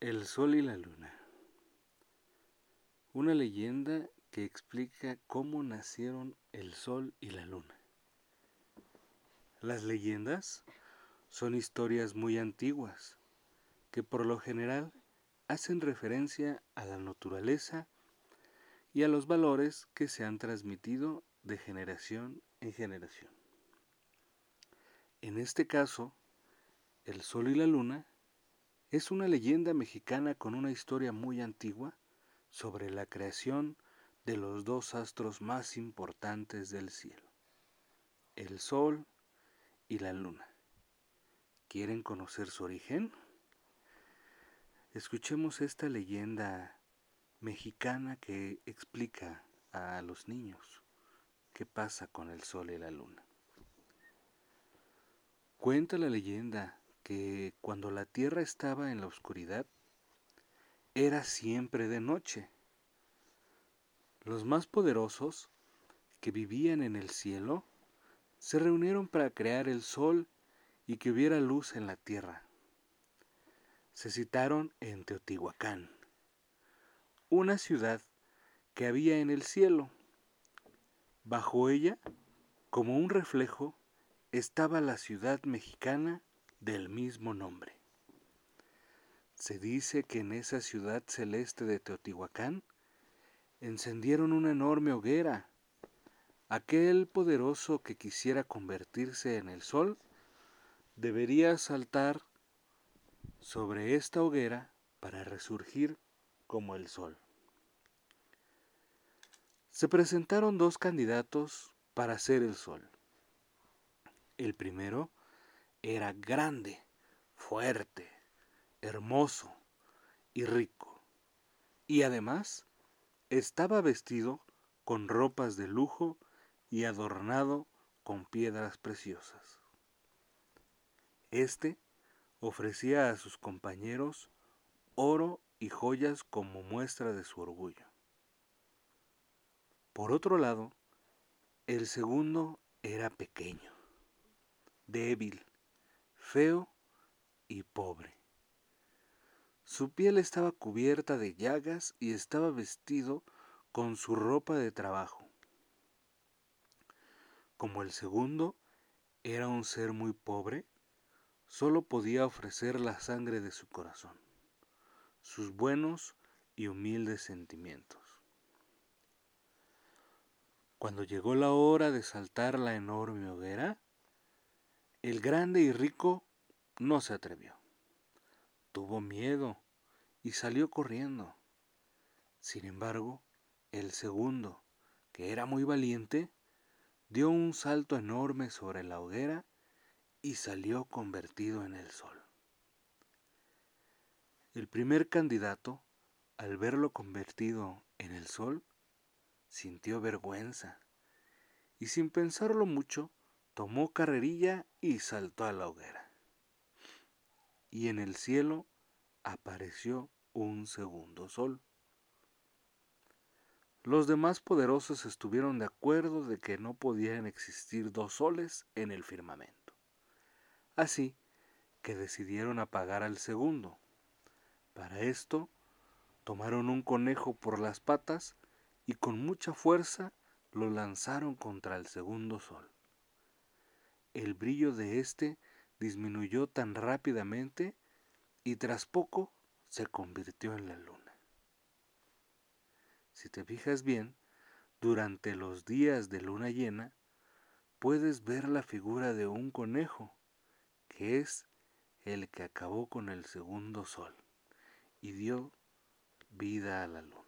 El Sol y la Luna. Una leyenda que explica cómo nacieron el Sol y la Luna. Las leyendas son historias muy antiguas que por lo general hacen referencia a la naturaleza y a los valores que se han transmitido de generación en generación. En este caso, el Sol y la Luna es una leyenda mexicana con una historia muy antigua sobre la creación de los dos astros más importantes del cielo, el Sol y la Luna. ¿Quieren conocer su origen? Escuchemos esta leyenda mexicana que explica a los niños qué pasa con el Sol y la Luna. Cuenta la leyenda que cuando la tierra estaba en la oscuridad, era siempre de noche. Los más poderosos que vivían en el cielo se reunieron para crear el sol y que hubiera luz en la tierra. Se citaron en Teotihuacán, una ciudad que había en el cielo. Bajo ella, como un reflejo, estaba la ciudad mexicana del mismo nombre. Se dice que en esa ciudad celeste de Teotihuacán encendieron una enorme hoguera. Aquel poderoso que quisiera convertirse en el sol debería saltar sobre esta hoguera para resurgir como el sol. Se presentaron dos candidatos para ser el sol. El primero era grande, fuerte, hermoso y rico. Y además estaba vestido con ropas de lujo y adornado con piedras preciosas. Este ofrecía a sus compañeros oro y joyas como muestra de su orgullo. Por otro lado, el segundo era pequeño, débil, feo y pobre. Su piel estaba cubierta de llagas y estaba vestido con su ropa de trabajo. Como el segundo era un ser muy pobre, solo podía ofrecer la sangre de su corazón, sus buenos y humildes sentimientos. Cuando llegó la hora de saltar la enorme hoguera, el grande y rico no se atrevió. Tuvo miedo y salió corriendo. Sin embargo, el segundo, que era muy valiente, dio un salto enorme sobre la hoguera y salió convertido en el sol. El primer candidato, al verlo convertido en el sol, sintió vergüenza y sin pensarlo mucho, tomó carrerilla y saltó a la hoguera. Y en el cielo apareció un segundo sol. Los demás poderosos estuvieron de acuerdo de que no podían existir dos soles en el firmamento. Así que decidieron apagar al segundo. Para esto, tomaron un conejo por las patas y con mucha fuerza lo lanzaron contra el segundo sol el brillo de éste disminuyó tan rápidamente y tras poco se convirtió en la luna. Si te fijas bien, durante los días de luna llena, puedes ver la figura de un conejo, que es el que acabó con el segundo sol y dio vida a la luna.